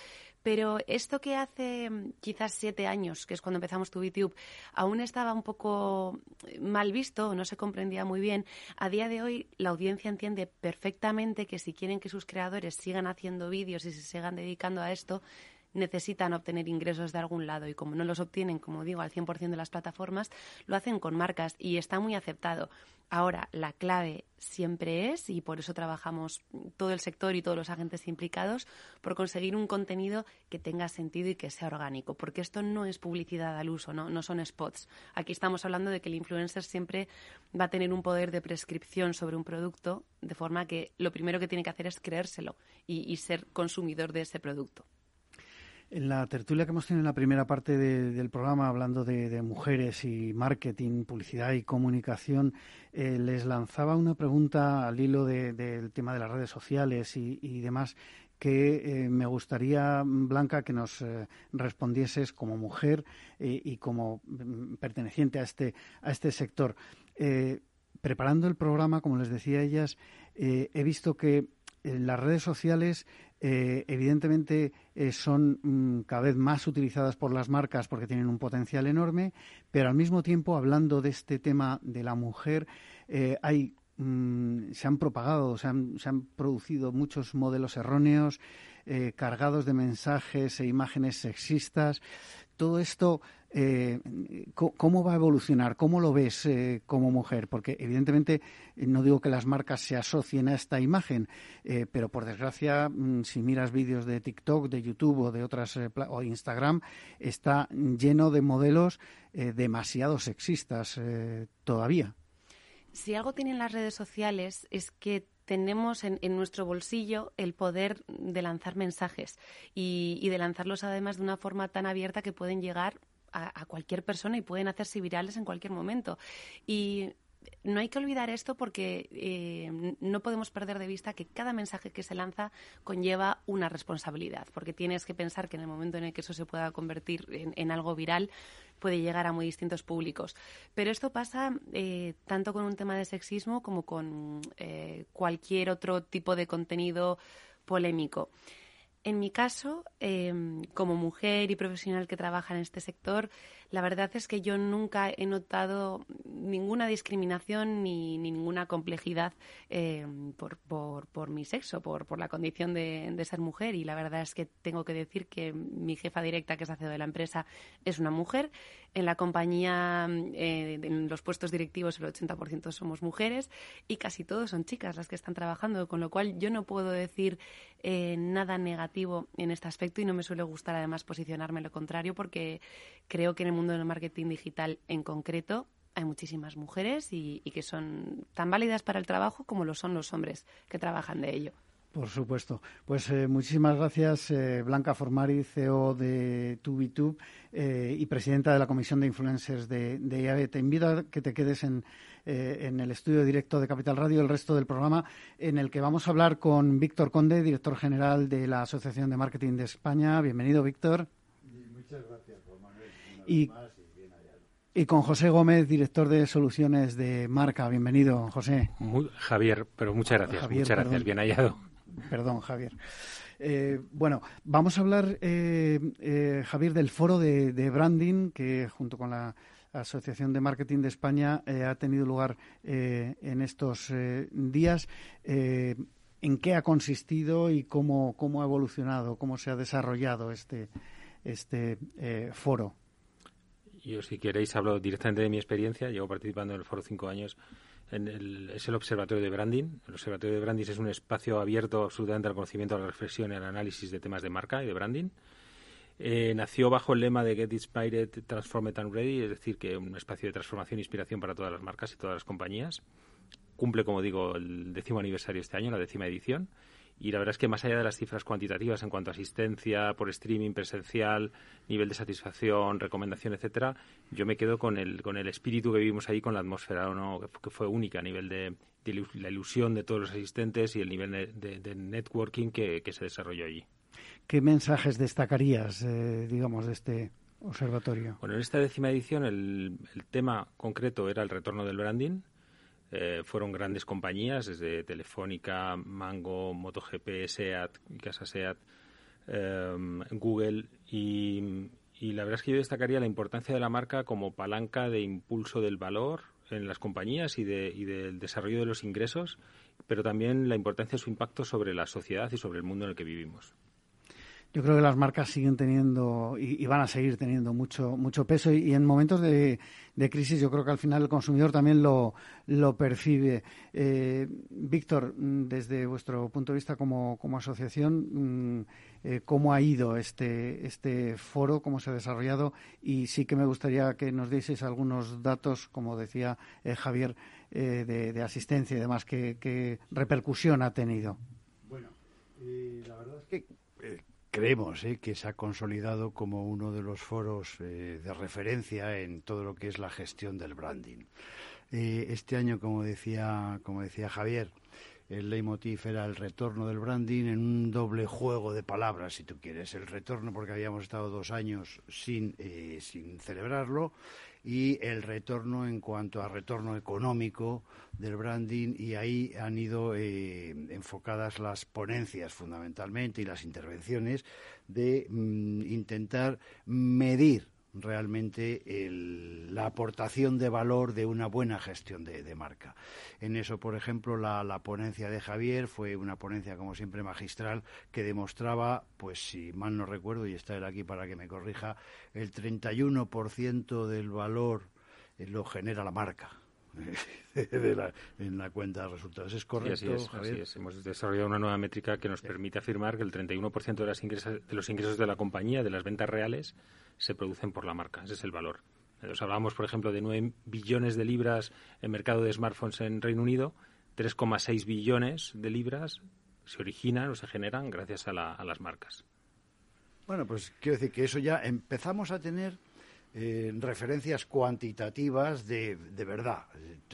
Pero esto que hace mm, quizás siete años, que es cuando empezamos tu YouTube, aún estaba un poco mal visto, no se comprendía muy bien. A día de hoy la audiencia entiende perfectamente que si quieren que sus creadores sigan haciendo vídeos y se sigan dedicando a esto, necesitan obtener ingresos de algún lado y como no los obtienen, como digo, al 100% de las plataformas, lo hacen con marcas y está muy aceptado. Ahora, la clave siempre es, y por eso trabajamos todo el sector y todos los agentes implicados, por conseguir un contenido que tenga sentido y que sea orgánico, porque esto no es publicidad al uso, no, no son spots. Aquí estamos hablando de que el influencer siempre va a tener un poder de prescripción sobre un producto, de forma que lo primero que tiene que hacer es creérselo y ser consumidor de ese producto. En la tertulia que hemos tenido en la primera parte del programa, hablando de, mujeres y marketing, publicidad y comunicación, eh, les lanzaba una pregunta al hilo del tema de las redes sociales y, demás que eh, me gustaría, Blanca, que nos eh, respondieses como mujer y como mm, perteneciente a este, a este sector. preparando el programa, como les decía ellas, he visto que las redes sociales eh, evidentemente eh, son mm, cada vez más utilizadas por las marcas porque tienen un potencial enorme, pero al mismo tiempo, hablando de este tema de la mujer, eh, hay mm, se han propagado, se han, se han, producido muchos modelos erróneos, cargados de mensajes e imágenes sexistas. Todo esto eh, ¿cómo va a evolucionar? ¿Cómo lo ves eh, como mujer? Porque evidentemente eh, no digo que las marcas se asocien a esta imagen, pero por desgracia, mm, si miras vídeos de TikTok, de YouTube o de otras o Instagram, está lleno de modelos demasiado sexistas todavía. Si algo tienen las redes sociales es que tenemos en, nuestro bolsillo el poder de lanzar mensajes y, de lanzarlos además de una forma tan abierta que pueden llegar a, cualquier persona y pueden hacerse virales en cualquier momento. Y no hay que olvidar esto porque eh, no podemos perder de vista que cada mensaje que se lanza conlleva una responsabilidad, porque tienes que pensar que en el momento en el que eso se pueda convertir en, algo viral puede llegar a muy distintos públicos. Pero esto pasa eh, tanto con un tema de sexismo como con eh, cualquier otro tipo de contenido polémico. En mi caso, em, como mujer y profesional que trabaja en este sector, la verdad es que yo nunca he notado ninguna discriminación ni, ninguna complejidad eh, por, por, mi sexo, por, por la condición de, ser mujer. Y la verdad es que tengo que decir que mi jefa directa, que es CEO de la empresa, es una mujer. En la compañía, eh, en los puestos directivos, el 80% somos mujeres y casi todos son chicas las que están trabajando, con lo cual yo no puedo decir eh, nada negativo en este aspecto y no me suele gustar además posicionarme lo contrario porque creo que en el mundo mundo del marketing digital en concreto hay muchísimas mujeres y, que son tan válidas para el trabajo como lo son los hombres que trabajan de ello. Por supuesto. Pues eh, muchísimas gracias, eh, Blanca Formari, CEO de TubiTube eh, y presidenta de la Comisión de Influencers de, de IAB. Te invito a que te quedes en, en, el estudio directo de Capital Radio el resto del programa, en el que vamos a hablar con Víctor Conde, director general de la Asociación de Marketing de España. Bienvenido, Víctor. Muchas gracias. Y, y con José Gómez, director de soluciones de marca. Bienvenido, José. Javier, pero muchas gracias. muchas gracias, bien hallado. Perdón, Javier. Eh, bueno, vamos a hablar, eh, eh, Javier, del foro de, branding que junto con la Asociación de Marketing de España ha tenido lugar en estos días. ¿En qué ha consistido y cómo, cómo ha evolucionado, cómo se ha desarrollado este, este foro? Yo si queréis hablo directamente de mi experiencia. Llevo participando en el foro cinco años. En el, es el Observatorio de Branding. El Observatorio de Branding es un espacio abierto absolutamente al conocimiento, a la reflexión y al análisis de temas de marca y de branding. Eh, nació bajo el lema de Get Inspired, Transform and Ready, es decir, que un espacio de transformación e inspiración para todas las marcas y todas las compañías. Cumple, como digo, el décimo aniversario este año, la décima edición y la verdad es que más allá de las cifras cuantitativas en cuanto a asistencia por streaming presencial, nivel de satisfacción, recomendación, etcétera, yo me quedo con el con el espíritu que vivimos ahí, con la atmósfera ¿no? que fue única a nivel de, la ilusión de todos los asistentes y el nivel de, networking que, se desarrolló allí. ¿qué mensajes destacarías, digamos, de este observatorio? Bueno, en esta décima edición el, tema concreto era el retorno del branding. Fueron grandes compañías, desde Telefónica, Mango, MotoGP, SEAT, Casa SEAT, Google y, y la verdad es que yo destacaría la importancia de la marca como palanca de impulso del valor en las compañías y, de, y del desarrollo de los ingresos, pero también la importancia de su impacto sobre la sociedad y sobre el mundo en el que vivimos. Yo creo que las marcas siguen teniendo y, van a seguir teniendo mucho mucho peso y, en momentos de, crisis yo creo que al final el consumidor también lo, lo percibe. Eh, Víctor, mm, desde vuestro punto de vista como, como asociación, mm, eh, ¿cómo ha ido este, este foro, cómo se ha desarrollado? Y sí que me gustaría que nos dieseis algunos datos, como decía eh, Javier, de, asistencia y demás, ¿qué, qué repercusión ha tenido? Bueno, la verdad es que creemos ¿eh? que se ha consolidado como uno de los foros eh, de referencia en todo lo que es la gestión del branding. Eh, este año, como decía, como decía Javier, el leitmotiv era el retorno del branding en un doble juego de palabras, si tú quieres. El retorno porque habíamos estado dos años sin, sin celebrarlo y el retorno en cuanto a retorno económico del branding y ahí han ido eh, enfocadas las ponencias fundamentalmente y las intervenciones de mm, intentar medir realmente la aportación de valor de una buena gestión de, marca. En eso, por ejemplo, la, ponencia de Javier fue una ponencia, como siempre, magistral que demostraba, pues si mal no recuerdo, y está él aquí para que me corrija, el 31% del valor eh, lo genera la marca. (laughs) en la cuenta de resultados. ¿Es correcto, Javier? Hemos desarrollado una nueva métrica que nos permite afirmar que el 31% de, las de los ingresos de la compañía, de las ventas reales, se producen por la marca. Ese es el valor. Nos hablábamos, por ejemplo, de 9 billones de libras en mercado de smartphones en Reino Unido, 3,6 billones de libras se originan o se generan gracias a, las marcas. Bueno, pues quiero decir que eso ya empezamos a tener eh, referencias cuantitativas de, de, verdad.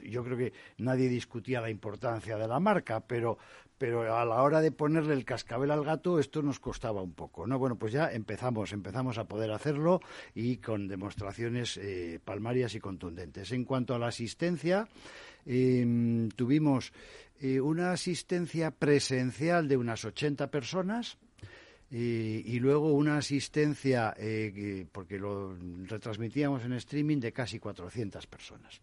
Yo creo que nadie discutía la importancia de la marca, pero, pero a la hora de ponerle el cascabel al gato esto nos costaba un poco, ¿no? Bueno, pues ya empezamos, empezamos a poder hacerlo y con demostraciones eh, palmarias y contundentes. En cuanto a la asistencia, em, tuvimos eh, una asistencia presencial de unas 80 personas, y, luego una asistencia, eh, porque lo retransmitíamos en streaming, de casi 400 personas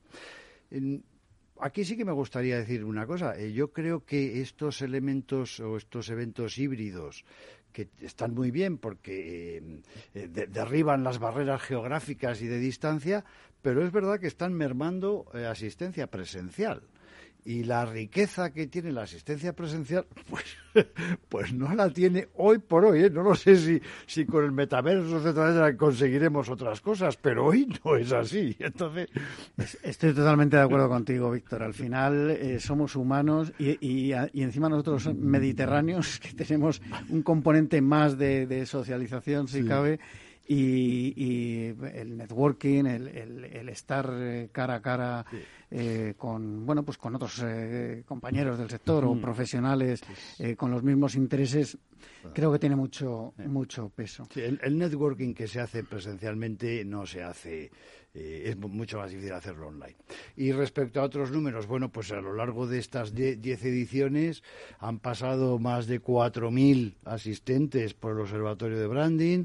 aquí sí que me gustaría decir una cosa. Eh, yo creo que estos elementos o estos eventos híbridos que están muy bien porque eh, derriban las barreras geográficas y de distancia, pero es verdad que están mermando asistencia presencial y la riqueza que tiene la asistencia presencial, (laughs) pues, pues no la tiene hoy por hoy. ¿eh? No lo sé si, si con el metaverso conseguiremos otras cosas, pero hoy no es así. (laughs) Entonces, estoy totalmente de acuerdo contigo, Víctor. Al final eh, somos humanos y, y, encima nosotros mediterráneos (laughs) que tenemos un componente más de, socialización, si cabe y, el networking, el, estar eh, cara a cara eh, con bueno pues con otros eh, compañeros del sector o profesionales con los mismos intereses creo que tiene mucho mucho peso. el, networking que se hace presencialmente no se hace eh, es mucho más difícil hacerlo online. Y respecto a otros números, bueno, pues a lo largo de estas 10 ediciones han pasado más de 4.000 asistentes por el Observatorio de Branding.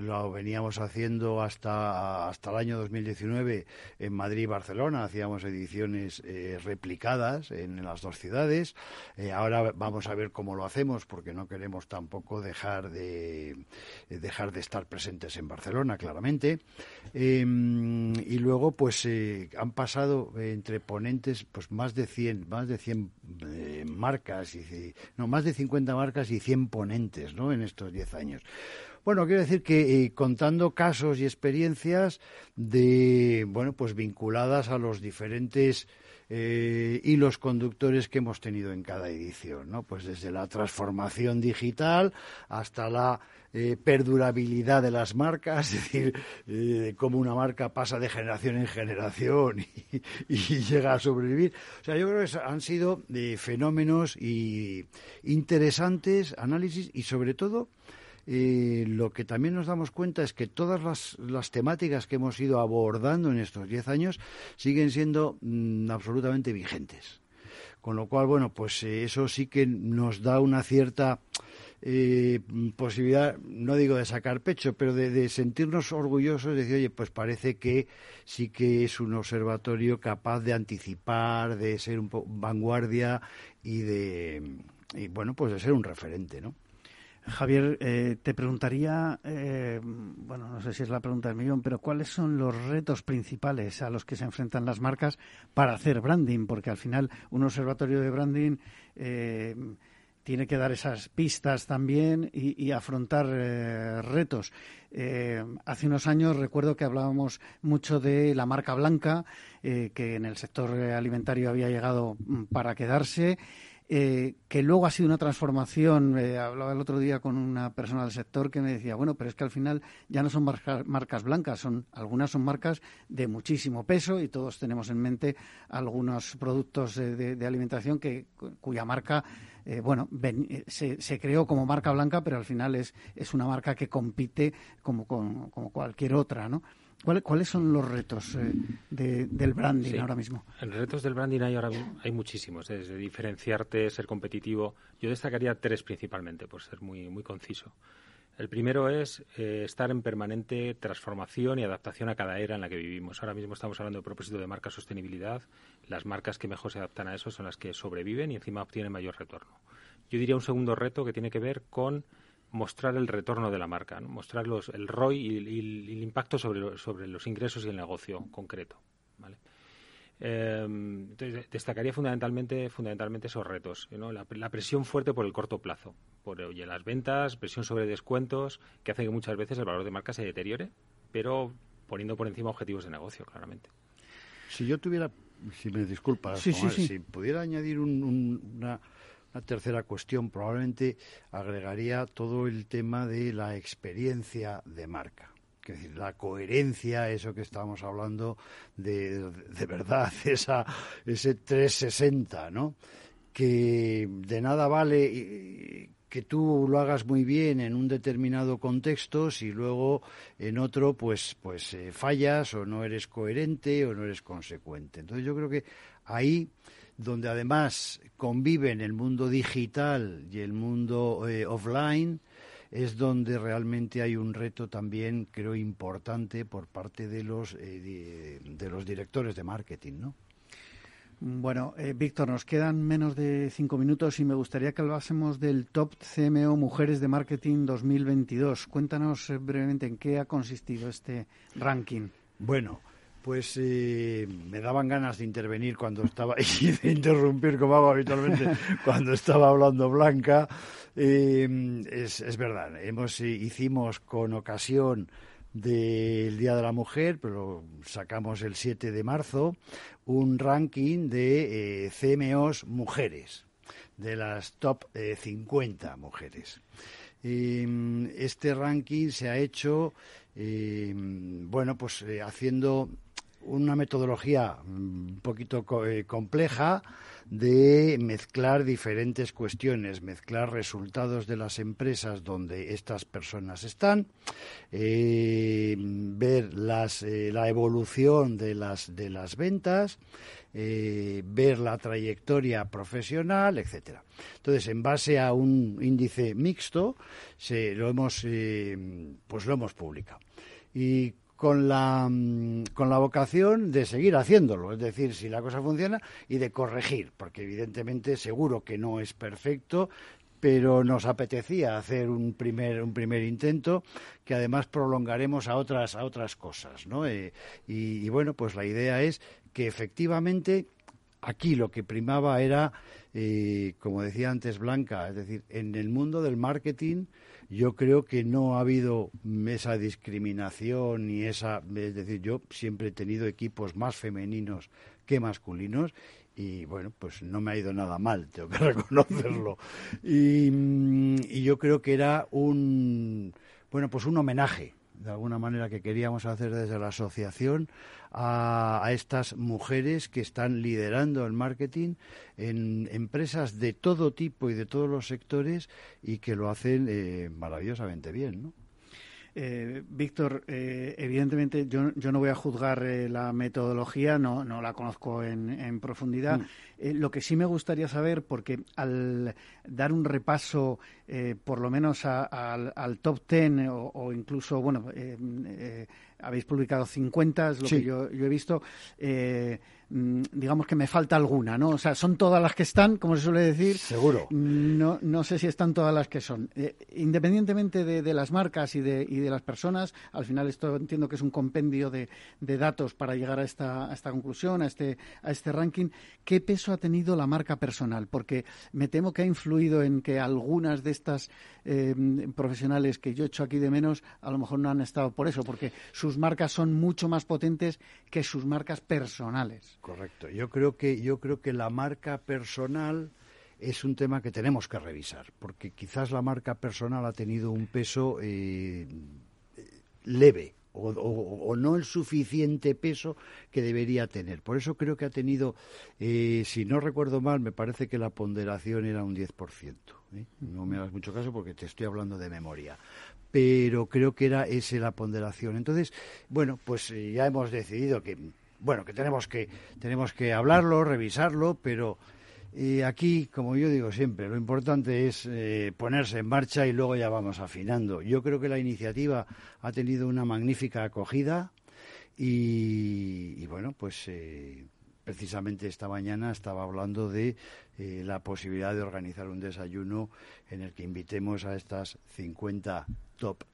Lo veníamos haciendo hasta, hasta el año 2019 en Madrid y Barcelona. Hacíamos ediciones eh, replicadas en, las dos ciudades. Eh, ahora vamos a ver cómo lo hacemos porque no queremos tampoco dejar de, dejar de estar presentes en Barcelona, claramente. Em, y luego, pues eh, han pasado entre ponentes pues más de 100, más de 100 eh, marcas, y, no, más de 50 marcas y 100 ponentes ¿no? en estos 10 años. Bueno, quiero decir que eh, contando casos y experiencias de, bueno, pues vinculadas a los diferentes eh, hilos conductores que hemos tenido en cada edición, ¿no? Pues desde la transformación digital hasta la eh, perdurabilidad de las marcas, (laughs) es decir, eh, cómo una marca pasa de generación en generación y, llega a sobrevivir. O sea, yo creo que han sido fenómenos y interesantes, análisis y sobre todo eh, lo que también nos damos cuenta es que todas las, temáticas que hemos ido abordando en estos diez años siguen siendo mm, absolutamente vigentes. Con lo cual, bueno, pues eh, eso sí que nos da una cierta eh, posibilidad, no digo de sacar pecho, pero de, sentirnos orgullosos, de decir, oye, pues parece que sí que es un observatorio capaz de anticipar, de ser un vanguardia y de, y bueno, pues de ser un referente, ¿no? Javier, eh, te preguntaría, eh, bueno, no sé si es la pregunta del millón, pero ¿cuáles son los retos principales a los que se enfrentan las marcas para hacer branding? Porque al final un observatorio de branding eh, tiene que dar esas pistas también y, afrontar retos. hace unos años recuerdo que hablábamos mucho de la marca blanca, que en el sector alimentario había llegado mm, para quedarse. Eh, que luego ha sido una transformación. Eh, hablaba el otro día con una persona del sector que me decía, bueno, pero es que al final ya no son marcas blancas, son algunas son marcas de muchísimo peso y todos tenemos en mente algunos productos de, alimentación que cuya marca, eh, bueno, se, creó como marca blanca, pero al final es, es una marca que compite como, como cualquier otra, ¿no? ¿Cuáles son los retos eh, del branding ahora mismo? En retos del branding hay ahora hay muchísimos, desde diferenciarte, ser competitivo. Yo destacaría tres principalmente, por ser muy, muy conciso. El primero es eh, estar en permanente transformación y adaptación a cada era en la que vivimos. Ahora mismo estamos hablando de propósito de marca sostenibilidad. Las marcas que mejor se adaptan a eso son las que sobreviven y encima obtienen mayor retorno. Yo diría un segundo reto que tiene que ver con mostrar el retorno de la marca, mostrar el ROI y, el impacto sobre, sobre, los ingresos y el negocio concreto. ¿vale? Em, destacaría fundamentalmente, fundamentalmente esos retos, la, presión fuerte por el corto plazo, por oye, las ventas, presión sobre descuentos, que hace que muchas veces el valor de marca se deteriore, pero poniendo por encima objetivos de negocio, claramente. Si yo tuviera, si me disculpas, si pudiera añadir una una tercera cuestión probablemente agregaría todo el tema de la experiencia de marca. Es decir, la coherencia, eso que estábamos hablando de, de verdad, (laughs) esa, ese 360, ¿no? Que de nada vale que tú lo hagas muy bien en un determinado contexto si luego en otro pues pues eh, fallas o no eres coherente o no eres consecuente. Entonces yo creo que ahí donde además conviven el mundo digital y el mundo eh, offline, es donde realmente hay un reto también, creo, importante por parte de los, eh, de, los directores de marketing, ¿no? Bueno, eh, Víctor, nos quedan menos de cinco minutos y me gustaría que hablásemos del Top CMO Mujeres de Marketing 2022. Cuéntanos brevemente en qué ha consistido este ranking. Bueno, pues eh, me daban ganas de intervenir cuando estaba (laughs) y de interrumpir como hago habitualmente (laughs) cuando estaba hablando Blanca. Eh, es, verdad, hemos hicimos con ocasión del Día de la Mujer, pero sacamos el 7 de marzo, un ranking de eh, CMOs mujeres, de las top 50 mujeres. este ranking se ha hecho, bueno, pues haciendo una metodología un poquito eh, compleja de mezclar diferentes cuestiones, mezclar resultados de las empresas donde estas personas están, eh, ver las, eh, la evolución de las, de las ventas, ver la trayectoria profesional, etcétera. Entonces, en base a un índice mixto, se, lo hemos, pues lo hemos publicado. Y con la, mm, con la vocación de seguir haciéndolo, es decir, si la cosa funciona y de corregir, porque evidentemente seguro que no es perfecto, pero nos apetecía hacer un primer un primer intento que además prolongaremos a otras a otras cosas, ¿no? Eh, y, bueno, pues la idea es que efectivamente aquí lo que primaba era, eh, como decía antes Blanca, es decir, en el mundo del marketing yo creo que no ha habido esa discriminación ni esa, es decir, yo siempre he tenido equipos más femeninos que masculinos y bueno, pues no me ha ido nada mal, tengo que (laughs) reconocerlo. Y, y yo creo que era un, bueno, pues un homenaje de alguna manera, que queríamos hacer desde la asociación a, estas mujeres que están liderando el marketing en empresas de todo tipo y de todos los sectores y que lo hacen eh, maravillosamente bien, ¿no? Eh, Víctor, eh, evidentemente yo, yo, no voy a juzgar eh, la metodología, no, no la conozco en, en profundidad. Mm. lo que sí me gustaría saber, porque al dar un repaso, por lo menos al, top ten o, incluso, bueno, habéis publicado 50, es lo que yo, yo, he visto. Mm, digamos que me falta alguna, ¿no? O sea, son todas las que están, como se suele decir. Seguro. No, no sé si están todas las que son. Eh, independientemente de, las marcas y de, y de las personas, al final esto entiendo que es un compendio de, datos para llegar a esta, a esta conclusión, a este, a este ranking. ¿Qué peso ha tenido la marca personal? Porque me temo que ha influido en que algunas de estas eh, profesionales que yo he hecho aquí de menos, a lo mejor no han estado por eso, porque sus marcas son mucho más potentes que sus marcas personales. Correcto. Yo creo que yo creo que la marca personal es un tema que tenemos que revisar, porque quizás la marca personal ha tenido un peso eh, leve o, no el suficiente peso que debería tener. Por eso creo que ha tenido, eh, si no recuerdo mal, me parece que la ponderación era un 10%. ¿eh? No me hagas mucho caso porque te estoy hablando de memoria. Pero creo que era esa la ponderación. Entonces, bueno, pues ya hemos decidido que bueno, que tenemos que, tenemos que hablarlo, revisarlo, pero eh, aquí, como yo digo siempre, lo importante es eh, ponerse en marcha y luego ya vamos afinando. Yo creo que la iniciativa ha tenido una magnífica acogida y, bueno, pues eh, precisamente esta mañana estaba hablando de la posibilidad de organizar un desayuno en el que invitemos a estas 50 top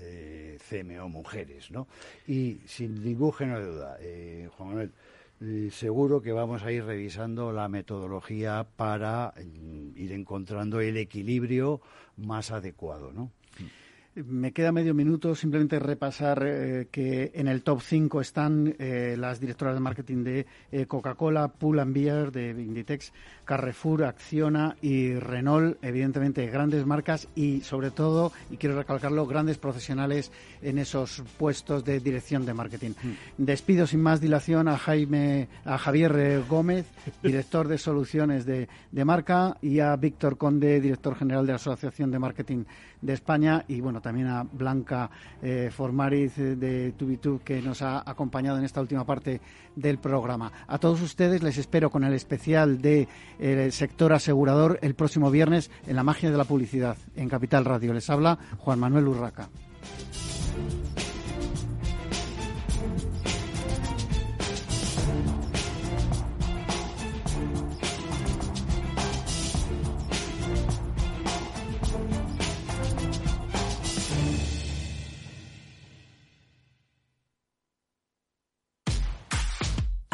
eh, CMO mujeres, ¿no? Y sin ningún género de duda, eh, Juan Manuel, eh, seguro que vamos a ir revisando la metodología para mm, ir encontrando el equilibrio más adecuado, ¿no? Me queda medio minuto simplemente repasar eh, que en el top 5 están eh, las directoras de marketing de eh, Coca-Cola, Pull Beer, de Inditex, Carrefour, Acciona y Renault, evidentemente grandes marcas y sobre todo, y quiero recalcarlo, grandes profesionales en esos puestos de dirección de marketing. Mm. Despido sin más dilación a Jaime, a Javier Gómez, (laughs) director de soluciones de, de marca, y a Víctor Conde, director general de la Asociación de Marketing de España y bueno también a Blanca eh, Formariz eh, de Tubitub que nos ha acompañado en esta última parte del programa. A todos ustedes les espero con el especial de, eh, sector asegurador el próximo viernes en la magia de la publicidad en Capital Radio. Les habla Juan Manuel Urraca.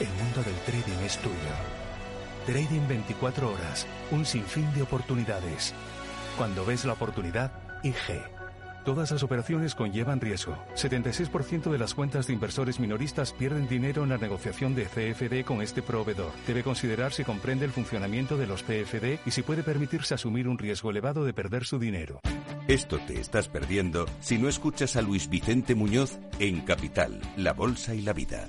el mundo del trading es tuyo. Trading 24 horas, un sinfín de oportunidades. Cuando ves la oportunidad, IG. Todas las operaciones conllevan riesgo. 76% de las cuentas de inversores minoristas pierden dinero en la negociación de CFD con este proveedor. Debe considerar si comprende el funcionamiento de los CFD y si puede permitirse asumir un riesgo elevado de perder su dinero. Esto te estás perdiendo si no escuchas a Luis Vicente Muñoz en Capital, La Bolsa y la Vida.